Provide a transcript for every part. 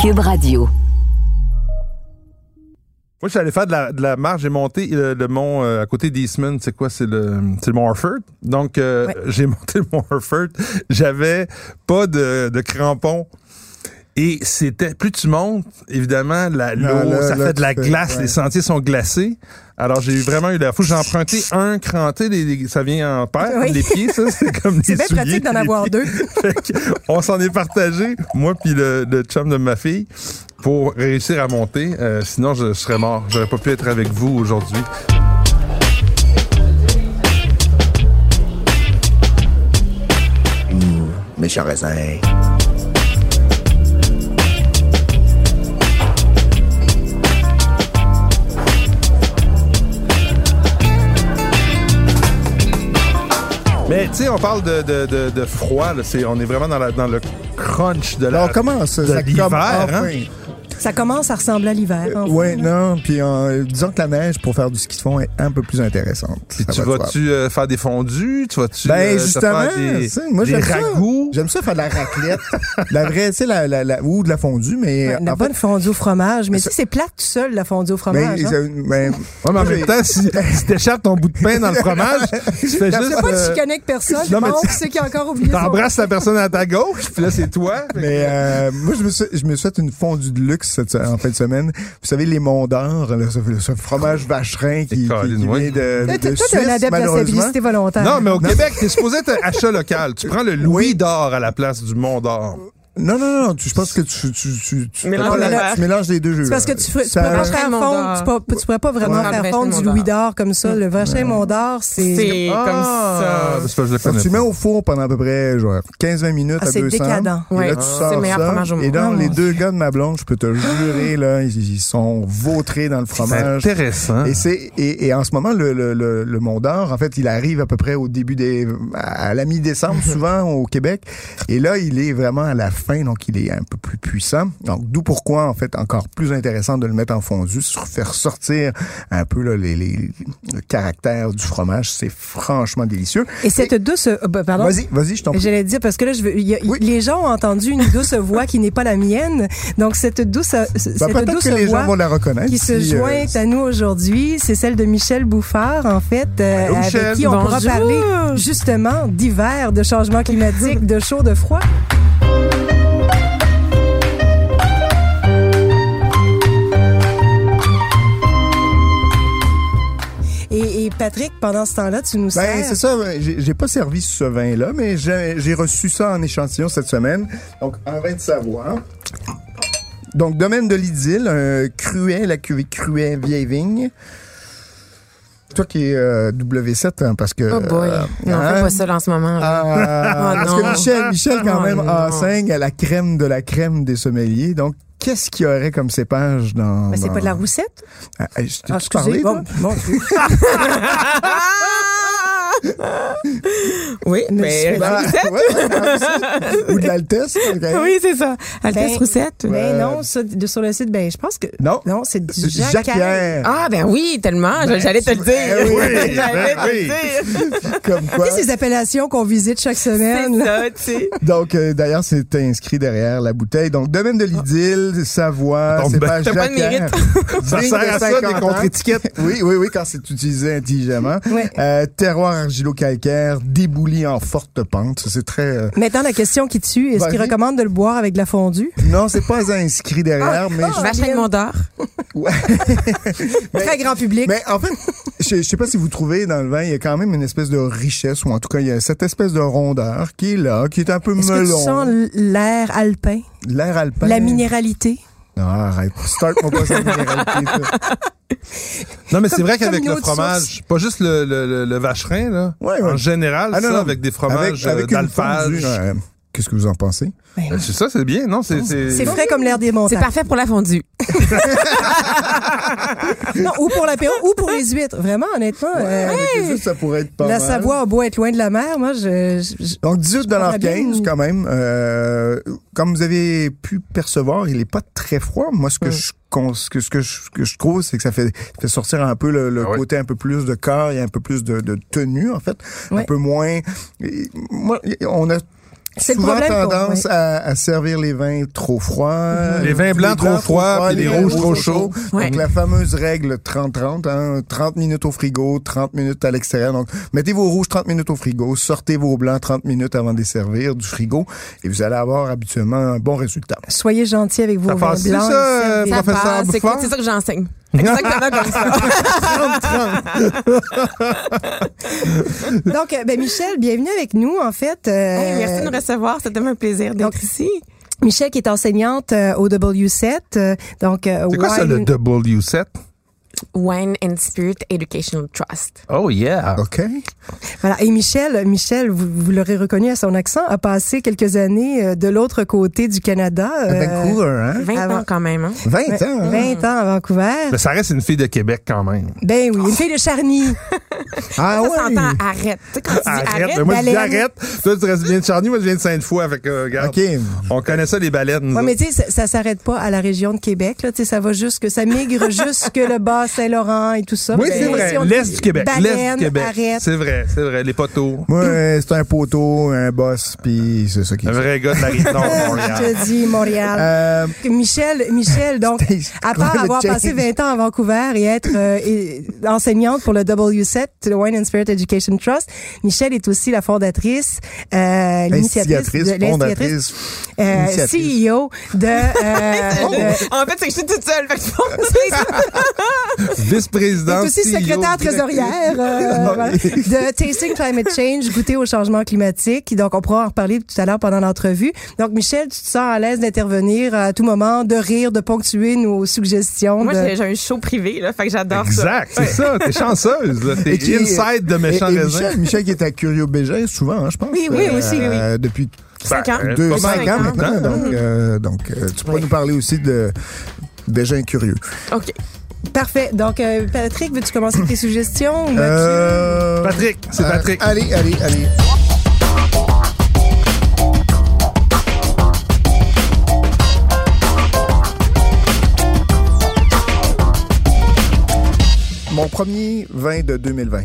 Cube Radio. Moi, je suis allé faire de la, de la marche. J'ai monté le, mont euh, à côté d'Eastman. C'est quoi? C'est le, c'est le mont Harford. Donc, euh, j'ai monté le mont Harford. J'avais pas de, de crampons. Et c'était, plus tu montes, évidemment, la, là, ça là, fait de la glace, ouais. les sentiers sont glacés. Alors, j'ai eu vraiment eu la fou. J'ai emprunté un cranté, les, les- ça vient en paire, Oui. les pieds, ça, c'est comme C'est des bien souliers. pratique d'en avoir deux. Fait que on s'en est partagé, moi puis le, le chum de ma fille, pour réussir à monter. Euh, sinon, je serais mort. J'aurais pas pu être avec vous aujourd'hui. Méchant raisin. Mais tu sais, on parle de, de, de, de froid. Là. C'est, on est vraiment dans, la, dans le crunch de la. Alors, comment ça? de ça l'hiver, comme hein? Ça commence à ressembler à l'hiver. enfin. Ouais, non, puis euh, disons que la neige pour faire du ski de fond est un peu plus intéressante. Puis Ça tu vas-tu euh, faire des fondus? Tu vas-tu Ben euh, te justement, faire des, tu sais, moi des j'aime ça. ragoûts? J'aime ça faire de la raclette, la vraie, tu sais, la, la, la- ou de la fondue, mais Ouais, La en bonne fait, fondue au fromage. Mais tu sais, c'est plate tout seul, la fondue au ben, fromage. hein? ça- ben, Ouais, mais en même temps, si, si t'échappes ton bout de pain dans le fromage, tu fais C'est juste. C'est pas de euh, chicaner avec personne. non, mais tu- c'est qui a encore oublié T'embrasses la personne à ta gauche, puis là, c'est toi. Mais euh, moi, je me, je fait une fondue de luxe cette, en fin de semaine. Vous savez, les monts d'or, ce, ce fromage vacherin qui, qui, vient de, Toi, de Toi, Suisse, un adepte de la stabilité volontaire. Non, mais au Québec, t'es supposé être achat local. Tu prends le Louis d'or à la place du Mont d'or. Non, non, non, tu, je pense que tu, tu, tu, tu, Mélanges pas les la- deux. tu mélanges les deux jeux. C'est parce que tu, Ça- pas faire fondre, peux- tu pourrais pas vraiment Ouais. faire fondre du louis d'or comme ça. Le vacherin Mont d'or, c'est... C'est comme Ah, ça. c'est pas- je le connais tu pas. mets au four pendant à peu près genre 15-20 minutes Ah, à c'est 200. décadent. Et Ouais. là, tu Ah. sors C'est ça. fromage au monde. Et dans Ah, les deux gars de ma blonde, je peux te jurer, là, ils, ils sont vautrés dans le C'est fromage. intéressant. Et c'est et, et en ce moment le le le, le Mont d'Or, en fait, il arrive à peu près au début des à la mi-décembre souvent au Québec. Et là, il est vraiment à la fin, donc il est un peu plus puissant. Donc d'où pourquoi en fait encore plus intéressant de le mettre en fondu, faire sortir un peu là, les, les le caractère du fromage. C'est franchement délicieux. Et cette douce... euh, bah, pardon? Vas-y, vas-y, je t'en prie. J'allais dire parce que là je veux, il y a- Oui. les gens ont entendu une douce voix qui n'est pas la mienne. Donc cette douce Ben, cette douce que les voix gens vont la reconnaître. qui se euh, joint à nous aujourd'hui, c'est celle de Michel Bouffard en fait euh, Allô, avec Michel? qui on pourra Bonjour. parler justement d'hiver, de changement climatique, de chaud, de froid. Et, Patrick, pendant ce temps-là, tu nous Ben, sers. c'est ça. J'ai pas servi ce vin-là, mais j'ai j'ai reçu ça en échantillon cette semaine. Donc, un vin de Savoie. Donc, domaine de l'Idylle, un cruet, la cuvée cruet vieille vigne. Toi qui es euh, W7, hein, parce que... Oh boy. euh, non, hein? fais pas ça là, en ce moment. Ah, Oh parce non. que Michel, Michel quand Oh même, non. enseigne à la crème de la crème des sommeliers. Donc, qu'est-ce qu'il y aurait comme cépage dans... Mais c'est dans- pas de la roussette? Ah, je t'ai Ah, parlé? Bon, bon, oui, mais. suis- Ah, ouais, ouais, la roussette. Ou de l'altesse. Oui, c'est ça. Altesse Ben, Roussette. Ben Euh, non, ça, de, sur le site, ben je pense que... Non. Non, c'est du Jacques Jacques. Ah, ben oui, tellement. J'allais te le dire. Ben oui, J'allais ben te oui. le dire. Comme quoi. Tu sais, ces appellations qu'on visite chaque semaine. Ça, tu sais. Donc, euh, d'ailleurs, c'est inscrit derrière la bouteille. Donc, domaine de l'Idylle, Savoie, Tombe c'est pas T'as pas de Jacques mérite. Ça sert à ça, 50 des contre-étiquettes. Oui, oui, oui, quand c'est utilisé intelligemment. Euh, terroir argilo-calcaire, débouli en forte pente. C'est très... euh, Maintenant, la question qui tue, est-ce qu'il recommande de le boire avec de la fondue? Non, c'est pas inscrit derrière, mais... je- Vacherin de Mont d'Or. Ouais. Très grand public. Mais en fait, je, je sais pas si vous trouvez dans le vin, il y a quand même une espèce de richesse, ou en tout cas, il y a cette espèce de rondeur qui est là, qui est un peu Est-ce que tu melon. sens l'air alpin, L'air alpin. la minéralité? Non, arrête. Start-moi pas cette. Non, mais c'est vrai qu'avec le fromage, pas juste le, le, le, le vacherin, là. Ouais, ouais. En général, Ah, non, ça, non. avec des fromages Avec, avec euh. Qu'est-ce que vous en pensez? Ben, c'est ça, c'est bien, non? C'est, c'est... C'est frais comme l'air des C'est montagnes. parfait pour la fondue. Non, ou pour l'apéro, ou pour les huîtres. Vraiment, honnêtement. euh, Avec les autres, ça pourrait être pas la mal. Savoie a beau être loin de la mer, moi, je. je- Donc 18 comprends bien. 15 quand même. Euh, comme vous avez pu percevoir, il est pas très froid. Moi, ce que je ce que, ce que je, ce que je trouve, c'est que ça fait, fait sortir un peu le, le Ah côté un peu plus de corps et un peu plus de, de tenue, en fait. Un Ouais. peu moins... moi, on a C'est souvent tendance ouais. à, à servir les vins trop froids. Les vins blancs trop froids, puis les rouges trop chauds. Ouais. Donc, la fameuse règle 30-30, hein, 30 minutes au frigo, 30 minutes à l'extérieur. Donc, mettez vos rouges 30 minutes au frigo, sortez vos blancs 30 minutes avant de les servir du frigo et vous allez avoir habituellement un bon résultat. Soyez gentils avec vos Ça vins blancs. ça, euh, Ça Professeur c'est ça que j'enseigne. Exactement comme ça. Donc, euh, ben, Michel, bienvenue avec nous, en fait. Euh, Hey, merci de nous recevoir. C'était un plaisir Donc, d'être ici. Michel qui est enseignante euh, au W7. euh, donc, euh, C'est quoi ça, le wine- W7? Wine and Spirit Educational Trust. Oh, yeah. OK? Voilà. Et Michel, Michel, vous, vous l'aurez reconnu à son accent, a passé quelques années euh, de l'autre côté du Canada. À euh, Vancouver, hein? 20 avant- ans quand même. Hein? 20 ans. hein? 20 ans à Vancouver. Mais ça reste une fille de Québec quand même. Ben oui, une fille de Charny. Ah Ça ouais? s'entend arrête. Tu sais, quand tu dis Arrête. moi, je dis arrête. Toi, tu restes- viens de Charny, moi, je viens de Sainte-Foy. Que, euh, regarde, on connaît ça, les baleines. Ouais, mais tu sais, ça, ça s'arrête pas à la région de Québec. Là, tu sais, ça va jusque, ça migre jusque le bas Saint-Laurent et tout ça. oui, c'est vrai. L'Est du Québec. L'Est du Québec. C'est vrai, c'est vrai. Les poteaux. Moi, c'est un poteau, un boss, puis c'est ça qui Un est. vrai gars de la rive nord de Je Montréal. te dis, Montréal. Euh, Michel, Michel, donc, à part avoir change. passé 20 ans à Vancouver et être euh, et- enseignante pour le W7, le Wine and Spirit Education Trust, Michel est aussi la fondatrice, euh, l'initiatrice, fondatrice, euh. CEO de, euh, de- En fait, c'est que je suis toute seule. Fait que je pense que Vice-président. est aussi CEO, secrétaire trésorière euh, voilà, de Tasting Climate Change, goûter au changement climatique. Donc, on pourra en reparler tout à l'heure pendant l'entrevue. Donc, Michel, tu te sens à l'aise d'intervenir à tout moment, de rire, de ponctuer nos suggestions. Moi, de- j'ai un show privé, là. Fait que j'adore ça. Exact, c'est ça. T'es chanceuse, là. T'es Et qui- inside de méchants et- et. Michel, Michel qui est à Curio Bégin souvent, hein, je pense. Oui, oui, aussi, oui. Euh, Depuis Cinq ans. Ben, deux, pas cinq mal, ans maintenant. Donc, euh, donc euh, tu pourrais Oui. nous parler aussi de Bégin Curieux. OK. Parfait. Donc, euh, Patrick, veux-tu commencer avec tes suggestions? ou? Euh, Patrick, c'est euh, Patrick. allez, allez, allez. Mon premier vin de 2020.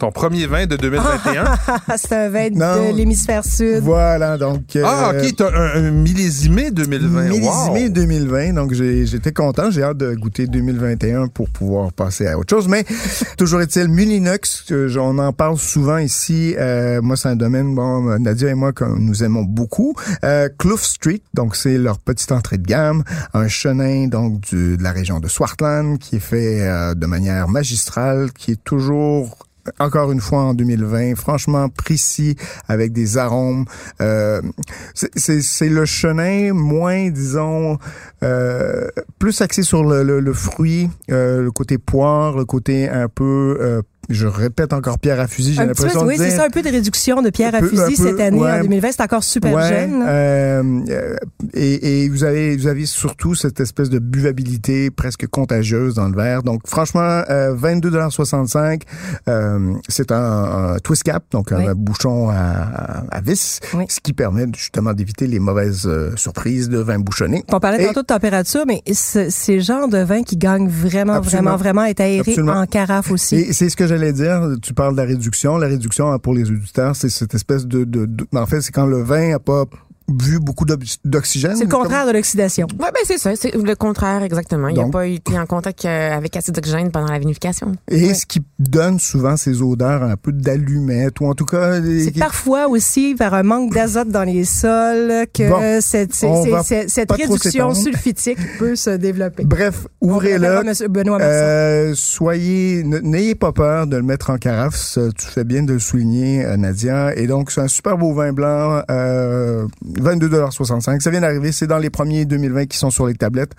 Ton premier vin de 2021. Ah, c'est un vin Non. de l'hémisphère sud. Voilà, donc... euh, ah, OK, t'as un, un millésimé 2020. Millésimé Wow. 2020, donc j'ai- j'étais content, j'ai hâte de goûter 2021 pour pouvoir passer à autre chose. Mais toujours est-il, Mulinox, on en parle souvent ici. euh, moi, c'est un domaine, bon, Nadia et moi, que nous aimons beaucoup. Euh, Clough Street, donc c'est leur petite entrée de gamme, un chenin donc du- de la région de Swartland qui est fait euh, de manière magistrale, qui est toujours encore une fois en 2020, franchement précis avec des arômes. Euh, c'est- le chenin moins, disons, euh, plus axé sur le, le, le fruit, euh, le côté poire, le côté un peu, euh, je répète encore pierre à fusil, j'ai l'impression oui, c'est ça, un peu de réduction de pierre à fusil peu, cette année, ouais. en 2020. C'est encore super Ouais, jeune. euh, euh, et, et vous avez vous avez surtout cette espèce de buvabilité presque contagieuse dans le verre. Donc franchement, euh, 22,65 euh, c'est un, un twist cap, donc un bouchon à, à, à vis, Oui. ce qui permet justement d'éviter les mauvaises euh, surprises de vin bouchonné. On parlait Et- tantôt de température, mais c'est le genre de vin qui gagne vraiment, Absolument. vraiment, vraiment être aéré Absolument. en carafe aussi. Et c'est ce que j'allais Tu parles de la réduction. La réduction, hein, pour les auditeurs, c'est cette espèce de, de, de- en fait, c'est quand le vin a pas vu beaucoup d'oxygène. C'est le contraire de l'oxydation. Ouais, ben c'est ça. C'est le contraire, exactement. Il n'a pas été en contact euh, avec acide d'oxygène pendant la vinification. Et ce qui donne souvent ces odeurs un peu d'allumette ou en tout cas C'est parfois aussi vers un manque d'azote dans les sols que Bon, cette, réduction sulfitique peut se développer. Bref, ouvrez-le. Euh, soyez, n'ayez pas peur de le mettre en carafe. Ça, Tu fais bien de le souligner, euh, Nadia. Et donc, c'est un super beau vin blanc, euh, 22,65 Ça vient d'arriver. C'est dans les premiers 2020 qui sont sur les tablettes.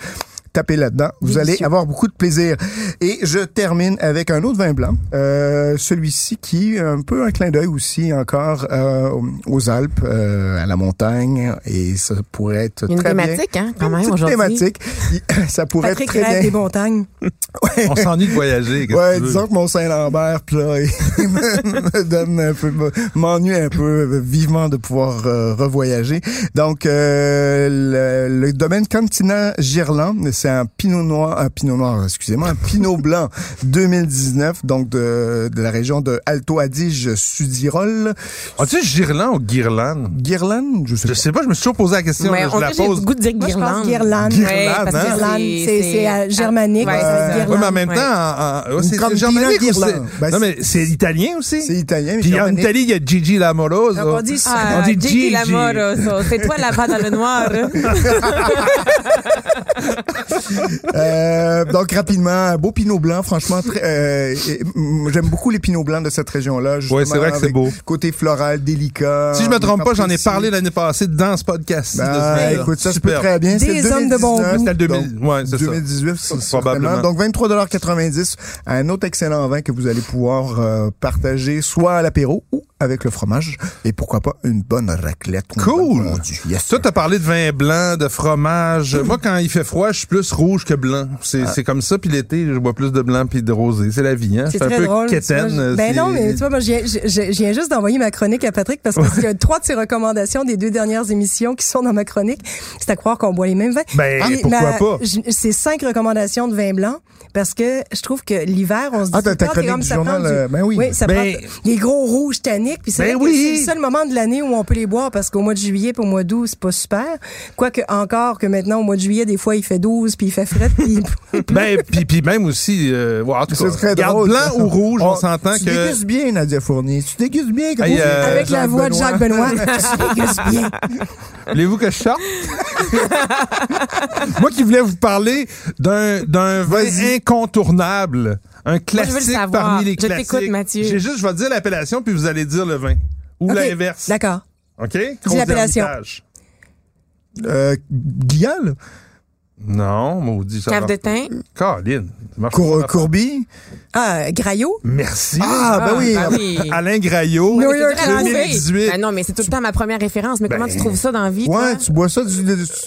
Tapez là-dedans. Vous allez avoir beaucoup de plaisir. Et je termine avec un autre vin blanc. Euh, celui-ci qui est un peu un clin d'œil aussi encore euh, aux Alpes, euh, à la montagne. Et ça pourrait être une très bien. thématique, hein, quand même, aujourd'hui. thématique. Ça pourrait Patrick être très rêve bien. des montagnes. On s'ennuie de voyager. Ouais, que disons que mon Saint-Lambert, là, il me, me donne un peu, me- m'ennuie un peu vivement de pouvoir euh, revoyager. Donc, euh, le, le domaine Cantina Girland, c'est un Pinot Noir, un Pinot Noir, excusez-moi, un Pinot Blanc 2019, donc de, de la région de Alto Adige Sudirol. As-tu Girland ou Guirlande? Guirland, je sais Je pas. sais pas, je me suis toujours posé la question. Mais là, on je la pose. le goût de dire je. Ouais, hein? Guirlande, c'est- euh, germanique, Ouais. Oui, mais en même Ouais. temps, en- en- ouais, c'est germanique ou Ben, Non, c'est- mais c'est italien aussi. C'est italien, mais Puis en. Italie, il y a Gigi Lamoroso. Donc, on dit Ah, On dit Gigi Gigi. Lamoroso. C'est toi là-bas dans le noir. Euh, donc rapidement, un beau pinot blanc, franchement, très, euh, j'aime beaucoup les pinots blancs de cette région-là. Ouais, c'est vrai que c'est beau. Côté floral, délicat. Si je me trompe pas, j'en ai parlé l'année passée dans ce podcast. Ben, écoute, ça se peut très bien. Des hommes de bon 2019, goût. C'était le 2000. donc, Ouais, c'est ça. 2018, c'est Probablement. Donc 23,90 Un autre excellent vin que vous allez pouvoir euh, partager soit à l'apéro ou avec le fromage. Et pourquoi pas une bonne raclette. Cool. bon fondu. Yes. Toi, t'as parlé de vin blanc, de fromage. Moi, quand il fait froid, je suis plus rouge que blanc. C'est Ah. c'est comme ça. Puis l'été, je bois plus de blanc puis de rosé. C'est la vie, hein? C'est un peu drôle. quétaine. Ben non, mais tu vois, moi, je viens, juste d'envoyer ma chronique à Patrick parce qu'il y a trois de ses recommandations des deux dernières émissions qui sont dans ma chronique. C'est à croire qu'on boit les mêmes vins. Ben, Puis pourquoi ma- pas? C'est cinq recommandations de vin blanc parce que je trouve que l'hiver, on se dit Ah, t'as ta chronique du ça journal, du- euh, ben oui. ça Ben- prend des gros rouges tanniques. Puis c'est Ben vrai que oui. c'est le seul moment de l'année où on peut les boire parce qu'au mois de juillet puis au mois d'août, c'est pas super. Quoique encore que maintenant, au mois de juillet, des fois, il fait 12 puis il fait fret. puis Ben, puis, puis même aussi, euh, ouais, en tout C'est cas, très garde drôle. blanc ou rouge, on Oh, s'entend tu que... dégustes bien, Nadia Fournier. Tu dégustes bien comme Hey, euh, avec la voix de Jacques Benoît, tu dégustes bien. Voulez-vous que je sorte? Moi qui voulais vous parler d'un d'un vin Vas-y. incontournable, un le classique savoir. parmi les Je classiques. t'écoute, Mathieu. J'ai juste, je vais dire l'appellation puis vous allez dire le vin ou Ok, l'inverse. D'accord. OK? l'appellation. Hermitage. Euh, Guial? Non, maudit. ça Cave de thym? Caroline. Cour-. Courby? Ah, Graillot? Merci. Ah, ben oui. ben oui. Alain Graillot. New c'est York dur à trouver. 2018. Ben non, mais c'est tout le temps ma première référence. Mais comment Ben, tu trouves ça dans la vie, Ouais, toi? tu bois ça, du,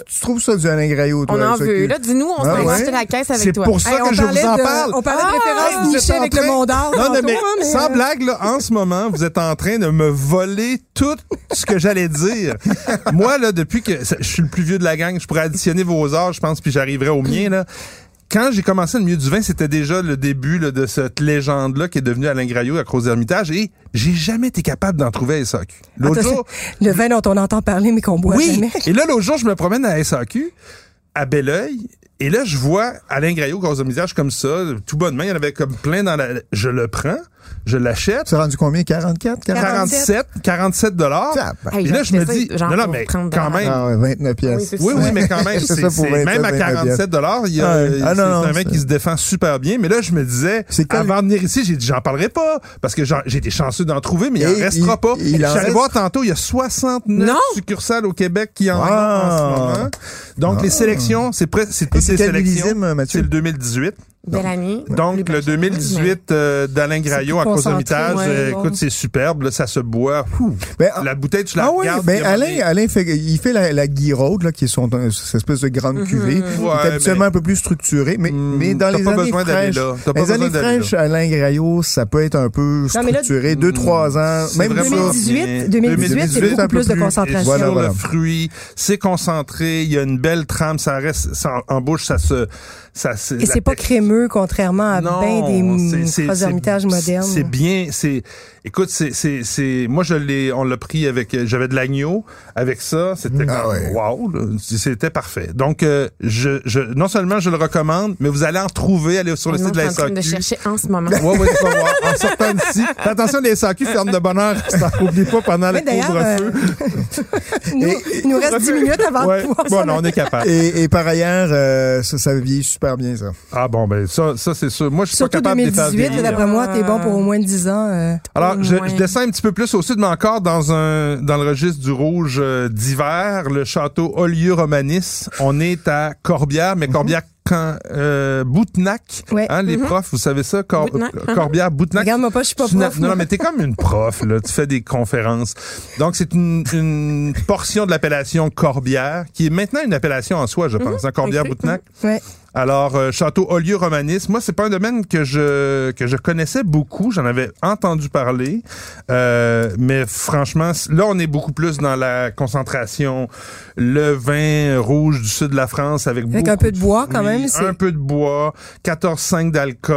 tu trouves ça du Alain Graillot, toi. On en veut. que- Là, dis-nous, on Ah s'en ouais? la caisse avec C'est toi. pour ça Hey, que je parlait vous en de- parle. On parlait Ah, de référence êtes Michel en avec le Mont d'Or. Non, non, mais mais, sans euh, blague, là, en ce moment, vous êtes en train de me voler tout ce que j'allais dire. Moi, là, depuis que je suis le plus vieux de la gang, je pourrais additionner vos âges, je pense, puis j'arriverai au mien, là. Quand j'ai commencé le milieu du vin, c'était déjà le début là, de cette légende-là qui est devenue Alain Graillot à Croix Hermitage et j'ai jamais été capable d'en trouver à SAQ. L'autre Attends, jour, Le vin dont on entend parler, mais qu'on boit oui. jamais. Et là, l'autre jour, je me promène à SAQ, à Belleuil, et là, je vois Alain Graillot, gros visage comme ça, tout bonnement. Il y en avait comme plein dans la... Je le prends, je l'achète. Tu as rendu combien? 44? 40? 47, 47 dollars. Et là, je me dis, non, non, pour mais 30 quand même. Ah ouais, 29 pièces. Oui, c'est Oui, mais quand même, C'est c'est, ça pour c'est- 27, même à 29 47 dollars, il y a. Ah, c'est non, non, un mec c'est- qui se défend super bien. Mais là, je me disais, C'est avant de venir ici, j'ai dit, j'en parlerai pas. Parce que j'ai été chanceux d'en trouver, mais il en restera il- pas. je en suis allé reste? voir tantôt, il y a 69 Non. succursales au Québec qui en Ah. ont en ce moment. Donc, les sélections, c'est presque, c'est toutes c'est quel sélections. C'est le 2018. Belle année. Donc, le 2018 euh, d'Alain Graillot à Cause concentré, Hermitage, ouais, euh, bon. écoute, c'est superbe. Là, ça se boit. Ouh. Ben, la bouteille, tu la Ah oui, regardes. ben y a Alain, Alain fait, il fait la, la Guiraude, là, qui est son, cette espèce de grande cuvée. Ouais, qui est habituellement mais- un peu plus structuré, mais, Hmm, mais dans les pas années besoin fraîches, là. Pas les années fraîches, Alain Graillot, ça peut être un peu Non, mais là, structuré, deux, trois ans, même vraiment ça. 2018, bien. 2018, c'est beaucoup un peu plus de concentration. Sur le fruit, c'est concentré, il y a une belle trame, ça reste ça, en bouche, ça se ça se- Et c'est pas texture- contrairement à Non, bien des ermitages modernes. C'est bien, c'est écoute, c'est c'est c'est moi je l'ai on l'a pris avec j'avais de l'agneau avec ça, c'était Ah ouais. wow, là, c'était parfait. Donc euh, je je non seulement je le recommande, mais vous allez en trouver aller sur le site de est la en train de SAQ. chercher en ce moment. Ouais, ouais, tu vas voir. En sortant d'ici. Attention, les SAQ ferment de bonne heure. Ça, Oublie pas pendant le couvre-feu. Nous, il nous reste 10 minutes avant Ouais. de pouvoir Bon, non, on est capable. Et, et par ailleurs, euh, ça, ça vieillit super bien, ça. Ah bon, ben ça, ça c'est sûr. Moi, je suis Surtout pas capable de les faire 2018, vieillir. d'après moi, t'es bon pour au moins 10 ans. euh. Alors, Au je, descends un petit peu plus au sud, mais encore dans un dans le registre du rouge euh, d'hiver, le château Olieu Romanis. On est à Corbière, mais Corbière quand euh, Ouais. hein, les profs, vous savez ça, Cor- Boutnac, euh, hein. Corbière, Boutnac. Regarde-moi pas, je suis pas prof. Non, non, mais t'es comme une prof, là. Tu fais des conférences. Donc, c'est une, une portion de l'appellation Corbière, qui est maintenant une appellation en soi, je pense, hein, Corbière-Boutnac. Ouais. Alors, euh, château Olieu romaniste, moi, c'est pas un domaine que je que je connaissais beaucoup. J'en avais entendu parler, euh, mais franchement, là, on est beaucoup plus dans la concentration. Le vin rouge du sud de la France avec, Avec beaucoup un peu de bois, quand fruits, même, c'est- Un peu de bois, 14,5 d'alcool.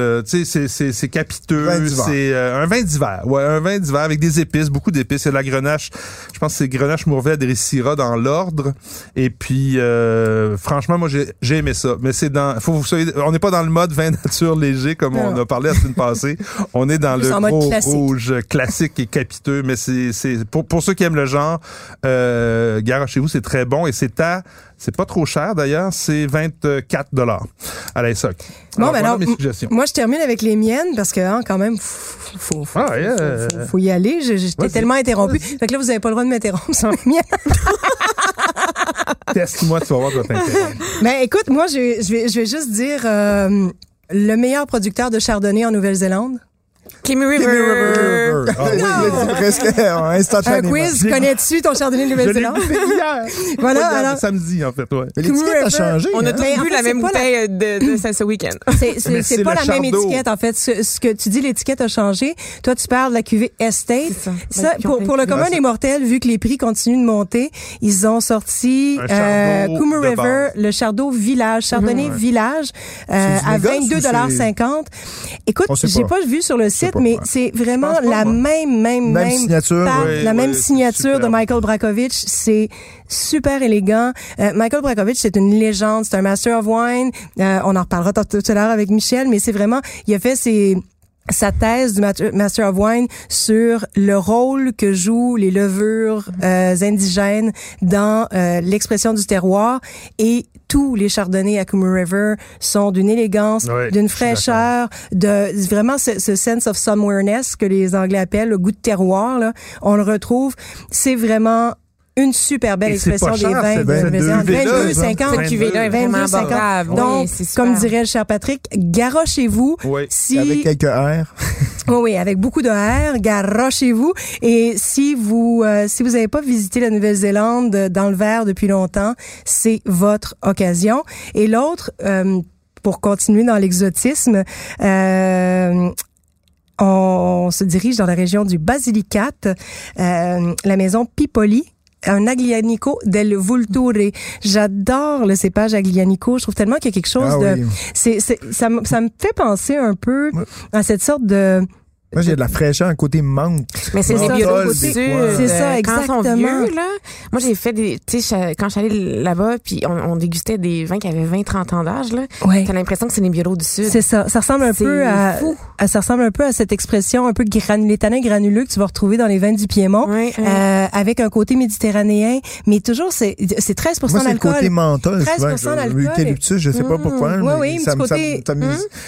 euh, tu sais, c'est c'est c'est capiteux. C'est euh, un vin d'hiver. Ouais, un vin d'hiver avec des épices, beaucoup d'épices. C'est la grenache. Je pense que c'est grenache mourvèdre et syrah dans l'ordre. Et puis, euh, franchement, moi, j'ai j'ai aimé ça. Mais c'est dans, faut vous soyez, on n'est pas dans le mode vin nature léger comme on a parlé la semaine passée. On est dans le gros classique. rouge classique et capiteux. Mais c'est, c'est pour, pour ceux qui aiment le genre, euh, garochez-vous, c'est très bon et c'est à, c'est pas trop cher d'ailleurs, c'est 24 dollars à la SOC. Bon, Alors, ben voilà alors, mes suggestions. Moi, je termine avec les miennes parce que, hein, quand même, faut, faut, faut, Ah, yeah. faut- faut- y aller. J'étais tellement interrompu. Fait que là, vous avez pas le droit de m'interrompre sur les miennes. Teste-moi, tu vas voir, tu vas t'intéresser. Ben, écoute, moi, je, je, vais, je vais juste dire euh, le meilleur producteur de chardonnay en Nouvelle-Zélande. Kimmy River. Ah, Il a dit presque Un instantanément. quiz, connais-tu ton chardonnay de Nouvelle-Zélande? Voilà, alors- samedi, en fait, ouais. Mais l'étiquette a changé. On a hein? tous fait, la c'est même pas la- bouteille de, de ça ce week-end. C'est, pas la même étiquette, en fait. Ce, ce que tu dis, l'étiquette a changé. Toi, tu parles de la cuvée Estate. Ça. Ça, pour, pour le commun des mortels, vu que les prix continuent de monter, ils ont sorti Un euh, River, le Chardot Village, Chardonnay Village, euh, C'est du à négoce ou 22,50 Écoute, j'ai pas. pas vu sur le site, mais ouais. c'est vraiment la. Même, même, Même même, signature, oui, la oui, même signature de. Michael Brakovich. C'est super élégant. Euh, Michael Brakovich, c'est une légende. C'est un master of wine. Euh, on en reparlera tout à l'heure avec Michel, mais c'est vraiment, il a fait ses sa thèse du Master of Wine sur le rôle que jouent les levures euh, indigènes dans euh, l'expression du terroir et tous les chardonnays à Coomer River sont d'une élégance, d'une fraîcheur, de vraiment ce, ce sense of somewhereness que les Anglais appellent le goût de terroir. Là, on le retrouve. C'est vraiment une super belle expression pas des vins cette de 22 Nouvelle-Zélande. cuvée-là, 22, 50. Cette cuvée-là est vraiment 22, 50. abordable. Donc, comme dirait le cher Patrick, garochez-vous. Oui. Si Avec quelques R. oui, oui, avec beaucoup de R, garochez-vous. Et si vous euh, si vous n'avez pas visité la Nouvelle-Zélande euh, dans le verre depuis longtemps, c'est votre occasion. Et l'autre, euh, pour continuer dans l'exotisme, euh, on se dirige dans la région du Basilicate, euh, la maison Pipoli un Aglianico del Vulture. J'adore le cépage Aglianico. Je trouve tellement qu'il y a quelque chose Ah de... oui. C'est, ça, me- ça me fait penser un peu à cette sorte de... Moi, j'ai de la fraîcheur, un côté menthe. Mais c'est ça, biolos c'est du ça. euh, Quand exactement. vieux, là. Moi, j'ai fait des, tu sais, quand je suis allée là-bas, puis on, on dégustait des vins qui avaient 20, 30 ans d'âge, là. Ouais. T'as l'impression que c'est des biolos du sud. C'est ça. Ça ressemble un peu à, fou. à- ça ressemble un peu à cette expression un peu granulé, tanin granuleux que tu vas retrouver dans les vins du Piémont, Ouais, ouais. euh, avec un côté méditerranéen, mais toujours c'est c'est 13 Moi, c'est le d'alcool. côté menthol. 13% souvent, je- d'alcool. L'eucalyptus, je sais pas Mmh. pourquoi. Oui, oui, ça, côté- ça Hum,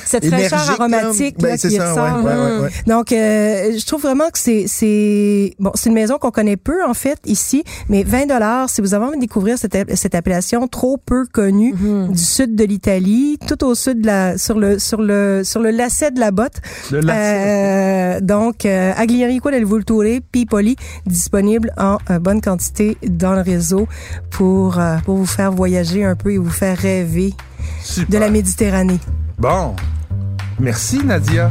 cette fraîcheur aromatique Ben, là, c'est qui ça, ressort. Donc, euh, je trouve vraiment que c'est c'est bon, c'est une maison qu'on connaît peu en fait ici, mais 20 dollars si vous avez envie de découvrir cette, cette appellation trop peu connue Mhm. du sud de l'Italie, tout au sud de la sur le sur le sur le lacet de la botte. Le lacet. Euh, donc euh, Agliarico del Vulture Pipoli disponible en euh, bonne quantité dans le réseau pour euh, pour vous faire voyager un peu et vous faire rêver Super. de la Méditerranée. Bon. Merci, Nadia.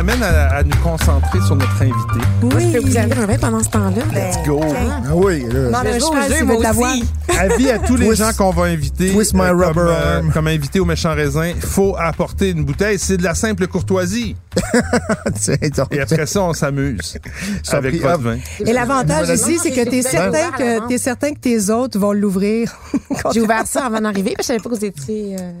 Amène à, à nous concentrer sur notre invité. Je peux vous vin pendant ce temps-là? Let's go. Ah oui, là. Demande un Je aussi. Avis à tous les Twist- gens qu'on va inviter twist my comme, rubber arm. comme invité au méchant raisin, il faut apporter une bouteille. C'est de la simple courtoisie. Et après ça, on s'amuse avec votre ah, vin. Et l'avantage ici, c'est que t'es J'ai certain que t'es certain que tes autres vont l'ouvrir. J'ai ouvert ça avant d'arriver, que je savais pas que vous étiez. euh,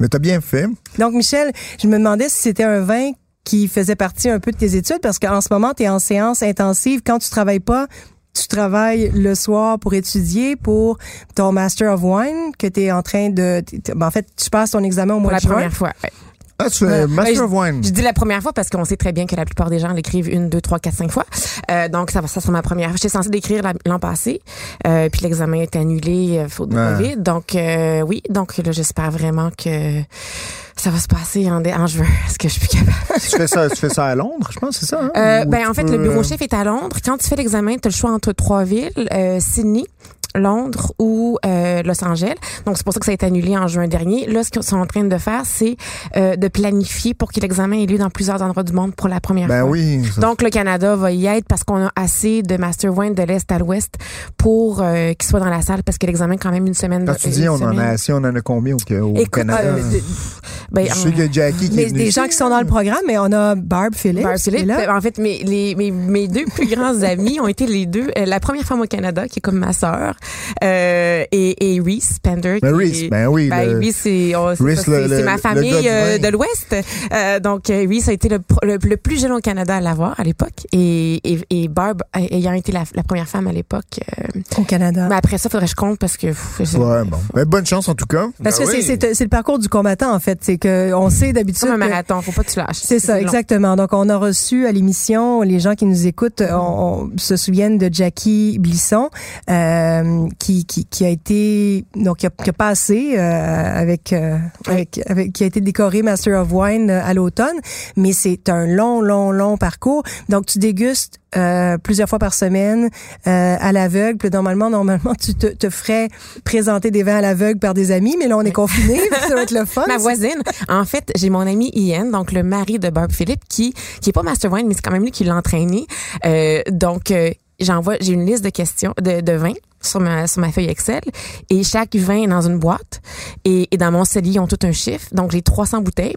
Mais t'as bien fait. Donc, Michel, je me demandais si c'était un vin qui faisait partie un peu de tes études, parce qu'en ce moment, tu es en séance intensive. Quand tu travailles pas, tu travailles le soir pour étudier pour ton Master of Wine que tu es en train de... ben, en fait, tu passes ton examen au Pour mois la de juin. première fois. ouais. Ah, tu fais Ouais. Master Ouais, of Wine. Je dis la première fois parce qu'on sait très bien que la plupart des gens l'écrivent une, deux, trois, quatre, cinq fois. Euh, donc, ça va, ça sera ma première. J'étais censée l'écrire la- l'an passé, euh, puis l'examen est annulé euh, faute de Ouais. COVID. Donc, euh, oui, donc là, j'espère vraiment que ça va se passer en, en juin. Est-ce que je suis capable? tu, fais ça, tu fais ça à Londres, je pense, c'est ça? hein? Euh, ben, en fait, peux, le bureau euh, chef est à Londres. Quand tu fais l'examen, tu as le choix entre trois villes, euh, Sydney, Londres ou euh, Los Angeles. Donc, c'est pour ça que ça a été annulé en juin dernier. Là, ce qu'ils sont en train de faire, c'est euh, de planifier pour que l'examen ait lieu dans plusieurs endroits du monde pour la première Ben fois. oui. ça- Donc, le Canada va y être parce qu'on a assez de Master Wine de l'Est à l'Ouest pour euh, qu'ils soient dans la salle parce que l'examen est quand même une semaine. Quand tu dis on en a assez, on en a combien au, au Écoute, Canada? Ben, je sais que Jackie qui est Mais venue des gens qui sont dans le programme, mais on a Barb Phillips. Barb est Phillips, là. en fait, mes, les, mes, mes deux plus grands amis ont été les deux. euh, la première femme au Canada, qui est comme ma sœur, euh, et, et Reese Pender. Ben, Reese, est- ben oui, Ben, le- Reese, c'est oh, c'est Reese, ça, le- c'est- le- c'est ma le famille du euh, de l'Ouest. Euh, donc, euh, Reese a été le, le, le plus jeune au Canada à l'avoir à l'époque. Et, et, et Barb ayant été la, la première femme à l'époque. euh, Au Canada. ben, après ça, faudrait que je compte parce que... pff, Ouais, bon. Ben, bonne chance en tout cas. Parce Ben que oui. c'est c'est le parcours du combattant, en fait. C'est que on sait d'habitude. C'est comme un marathon, faut pas que tu lâches. C'est ça, long. exactement. Donc, on a reçu à l'émission, les gens qui nous écoutent on, on se souviennent de Jackie Blisson, euh, qui, qui, qui a été, donc, qui a, qui a passé euh, avec, euh, avec, avec, qui a été décoré Master of Wine euh, à l'automne. Mais c'est un long, long, long parcours. Donc, tu dégustes euh, plusieurs fois par semaine euh, à l'aveugle. Puis normalement, normalement, tu te, te ferais présenter des vins à l'aveugle par des amis, mais là, on est confinés. ça va être le fun. Ma voisine, en fait, j'ai mon ami Ian, donc le mari de Barb Philippe, qui qui est pas Master Wine, mais c'est quand même lui qui l'a entraîné. Euh, donc euh, j'envoie, j'ai une liste de questions de, de vins sur ma sur ma feuille Excel et chaque vin est dans une boîte et, et dans mon cellier ils ont tout un chiffre donc j'ai 300 bouteilles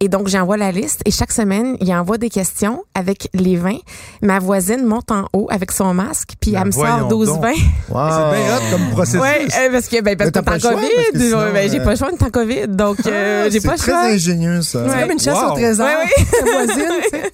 et donc j'envoie la liste et chaque semaine il envoie des questions avec les vins ma voisine monte en haut avec son masque puis Ben elle me sort 12 donc. vins Wow. C'est bien hot comme processus. Ouais, euh, parce que ben parce que en Covid, ben, j'ai euh, pas le choix, on est en Covid, donc euh, Ah, j'ai c'est pas le très choix. ingénieux, ça. C'est comme une chasse Wow. au trésor. Ouais, Ta voisine, tu sais.